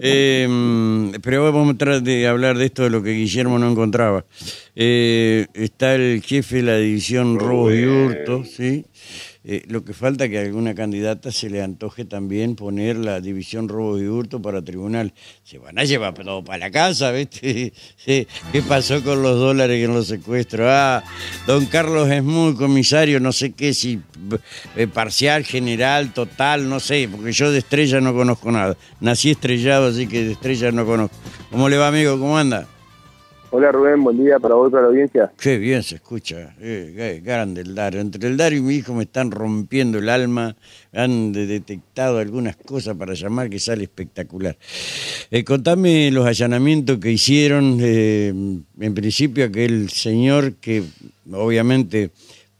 Eh, pero vamos a tratar de hablar de esto de lo que Guillermo no encontraba. Eh, está el jefe de la división robos y hurtos, ¿sí? Eh, lo que falta que a alguna candidata se le antoje también poner la división robos y hurto para tribunal. Se van a llevar todo para la casa, ¿viste? ¿Qué pasó con los dólares en los secuestros? Ah, don Carlos es muy comisario, no sé qué, si eh, parcial, general, total, no sé, porque yo de estrella no conozco nada. Nací estrellado, así que de estrella no conozco. ¿Cómo le va, amigo? ¿Cómo anda? Hola Rubén, buen día para vos, para la audiencia. Qué bien se escucha, eh, grande el Dario. Entre el Dario y mi hijo me están rompiendo el alma, han de- detectado algunas cosas para llamar que sale espectacular. Eh, contame los allanamientos que hicieron, eh, en principio aquel señor que obviamente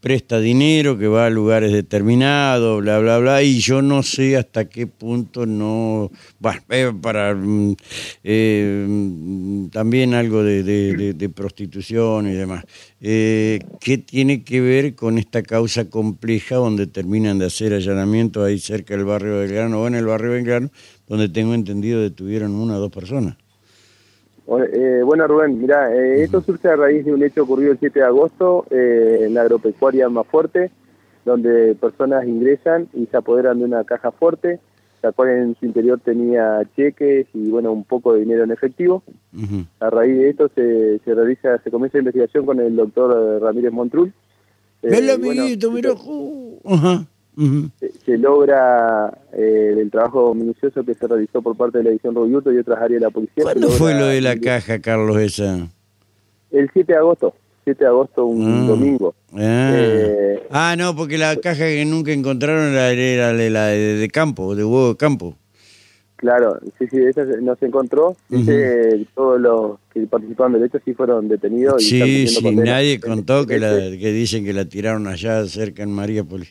presta dinero, que va a lugares determinados, bla, bla, bla, y yo no sé hasta qué punto no... Bueno, eh, para... mm, eh, también algo de, de- de- de prostitución y demás. Eh, ¿Qué tiene que ver con esta causa compleja donde terminan de hacer allanamientos ahí cerca del barrio Belgrano o en el barrio Belgrano, donde tengo entendido detuvieron una o dos personas? Eh, bueno Rubén, mira, eh, esto surge a raíz de un hecho ocurrido el 7 de agosto eh, en la agropecuaria más fuerte, donde personas ingresan y se apoderan de una caja fuerte, la cual en su interior tenía cheques y bueno, un poco de dinero en efectivo. A raíz de esto se, se realiza, se comienza la investigación con el doctor Ramírez Montrul. Eh, bueno, amiguito, mira. uh, se, se logra eh, del trabajo minucioso que se realizó por parte de la edición Robiuto y otras áreas de la policía. ¿Cuándo fue lo de la caja, Carlos, esa? El 7 de agosto, 7 de agosto, un Ah. domingo. Ah. Eh, Ah, no, porque la caja que nunca encontraron era, era de la de, de campo, de huevo de campo. Claro, sí, sí, esa no se encontró. Dice, todos los que participaban del hecho sí fueron detenidos. y Sí, sí, nadie contó que, la, que dicen que la tiraron allá cerca en Maríapoli.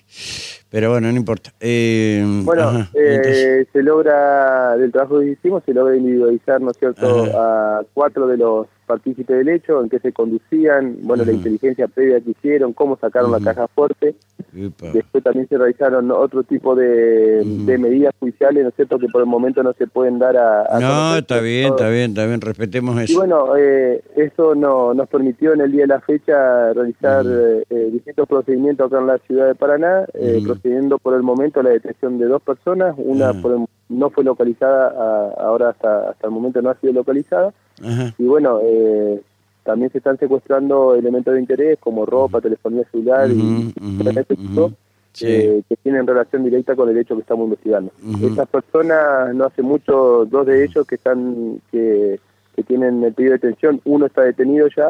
Pero bueno, no importa. Eh, Bueno, ajá, eh, se logra, del trabajo que hicimos, se logra individualizar, ¿no es cierto?, a cuatro de los partícipes del hecho, en qué se conducían, bueno, la inteligencia previa que hicieron, cómo sacaron la caja fuerte. epa. Después también se realizaron otro tipo de, medidas judiciales, ¿no es cierto?, que por el momento no se pueden dar a... a No, está bien, todo- está bien, está bien, respetemos Y eso. Bueno, eh, eso no, nos permitió en el día de la fecha realizar eh, eh, distintos procedimientos acá en la ciudad de Paraná, eh, procediendo por el momento a la detención de dos personas, una por el- no fue localizada, a- ahora hasta, hasta el momento no ha sido localizada, y bueno, eh, también se están secuestrando elementos de interés como ropa, telefonía celular y. Sí. eh, que tienen relación directa con el hecho que estamos investigando. Ujú. Estas personas, no hace mucho, dos de ellos que están que, que tienen el pedido de detención, uno está detenido ya,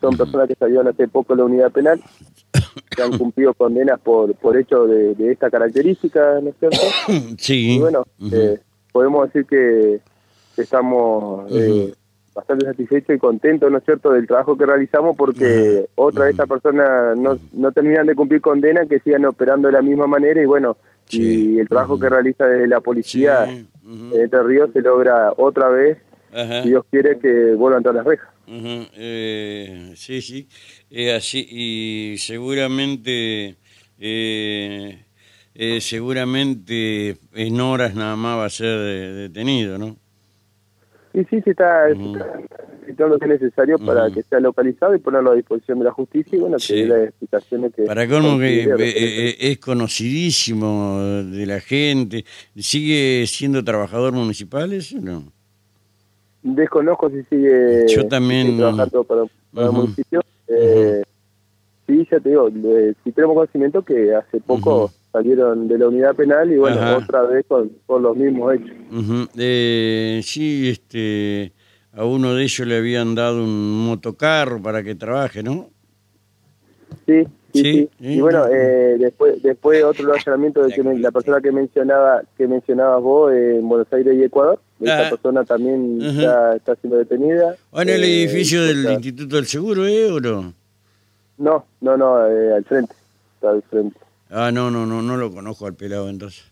son personas que salieron hace poco de la unidad penal, que han cumplido condenas por por hechos de, de esta característica, ¿no es cierto? Sí. Y bueno, eh, podemos decir que estamos eh, bastante satisfechos y contentos, ¿no es cierto?, del trabajo que realizamos porque otra de estas personas no, no terminan de cumplir condena, que sigan operando de la misma manera y bueno, Sí. y el trabajo que realiza desde la policía Sí, en Entre Ríos se logra otra vez, Ajá. Dios quiere, que vuelvan tras las rejas. Ujú, eh, sí, sí, así y seguramente, eh, eh, seguramente en horas nada más va a ser detenido, ¿no? Y sí, se está, está solicitando lo que es necesario para que sea localizado y ponerlo a disposición de la justicia y bueno, Sí. que las explicaciones que... Para colmo que eh, eh, es conocidísimo de la gente, ¿sigue siendo trabajador municipal ese o no? Desconozco si sigue, Yo también sigue no. trabajando para, para el municipio. Eh, Sí, ya te digo, sí tenemos conocimiento que hace poco salieron de la unidad penal y bueno, Ajá. otra vez con, con los mismos hechos. Eh, sí, este, a uno de ellos le habían dado un motocarro para que trabaje, ¿no? Sí, sí, Sí. Y bueno, eh, después después otro allanamiento de que me- la persona que mencionaba que mencionabas vos eh, en Buenos Aires y Ecuador, Ah. esa persona también Ujú. está, está siendo detenida. ¿O en el Eh, edificio del está- Instituto del Seguro, eh, o no? No, no, no, eh, al frente, está al frente. Ah, no, no, no, no lo conozco al pelado entonces.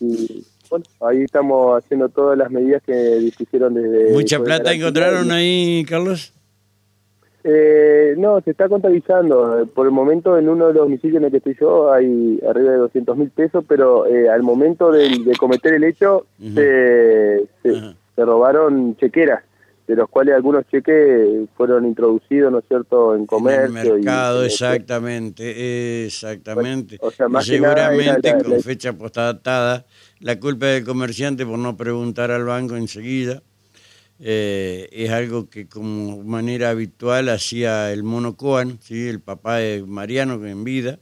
Y bueno, ahí estamos haciendo todas las medidas que dispusieron desde... ¿Mucha plata la encontraron ahí, Carlos? Eh, no, se está contabilizando. Por el momento, en uno de los domicilios en el que estoy yo, hay arriba de 200 mil pesos, pero eh, al momento de, cometer el hecho, se, se, robaron chequeras, de los cuales algunos cheques fueron introducidos, ¿no es cierto?, en comercio. En el mercado, exactamente, exactamente. o sea, más seguramente con fecha postadatada, la culpa del comerciante por no preguntar al banco enseguida eh, es algo que como manera habitual hacía el mono Coan, ¿sí? el papá de Mariano en vida.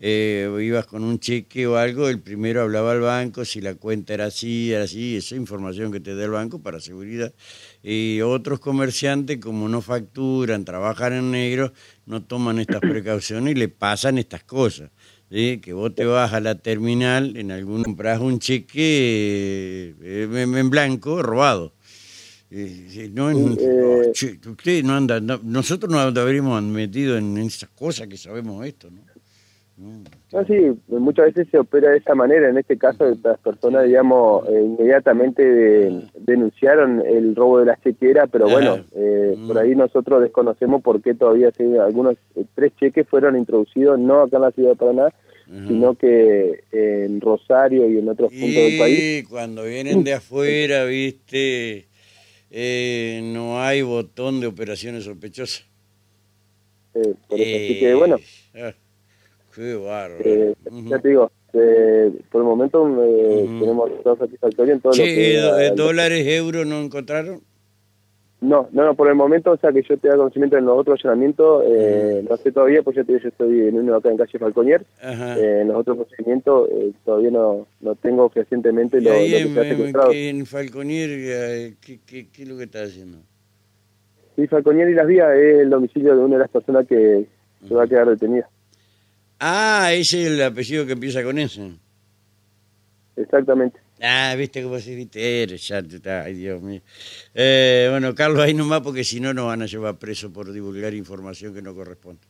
Eh, ibas con un cheque o algo, el primero hablaba al banco, si la cuenta era así, era así, esa información que te da el banco para seguridad. Y otros comerciantes, como no facturan, trabajan en negro, no toman estas precauciones y le pasan estas cosas. Que vos te vas a la terminal, en algún compras un cheque eh, en blanco, robado no, eh, usted no anda, nosotros no habríamos metido en esas cosas que sabemos esto, ¿no? No, sí, muchas veces se opera de esa manera. En este caso, las personas, digamos, eh, inmediatamente ah. denunciaron el robo de la chequera, pero bueno, ah. eh, por ahí nosotros desconocemos por qué todavía algunos tres cheques fueron introducidos, no acá en la ciudad de Paraná, sino que en Rosario y en otros puntos del país. cuando vienen de afuera, viste eh, no hay botón de operaciones sospechosas. Eh, por eso, así que bueno. Ah, qué bárbaro. Eh, Ya te digo, eh, por el momento eh, tenemos todo satisfactorio en todo lo que... ¿Dólares, euros no encontraron? No, no, no, por el momento, o sea, que yo te da conocimiento en los otros allanamientos, eh, no sé todavía, pues ya te yo estoy en uno acá en calle Falconier, eh, en los otros procedimientos eh, todavía no, no tengo fehacientemente lo, lo que en, se en Falconier, ¿qué, qué, ¿qué, es lo que está haciendo? Sí, Falconier y Las Vías es el domicilio de una de las personas que se va a quedar detenida. Ah, ese es el apellido que empieza con ese. Exactamente. Ah, viste cómo se viste, ya, ay Dios mío. Eh, bueno, Carlos, ahí nomás porque si no nos van a llevar preso por divulgar información que no corresponde.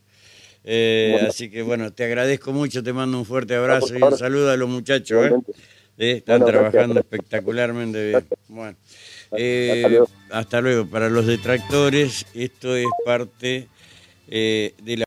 Eh, así que bueno, te agradezco mucho, te mando un fuerte abrazo y un saludo a los muchachos. ¿eh? están trabajando espectacularmente bien. Bueno, hasta luego. Para los detractores, esto es parte de la...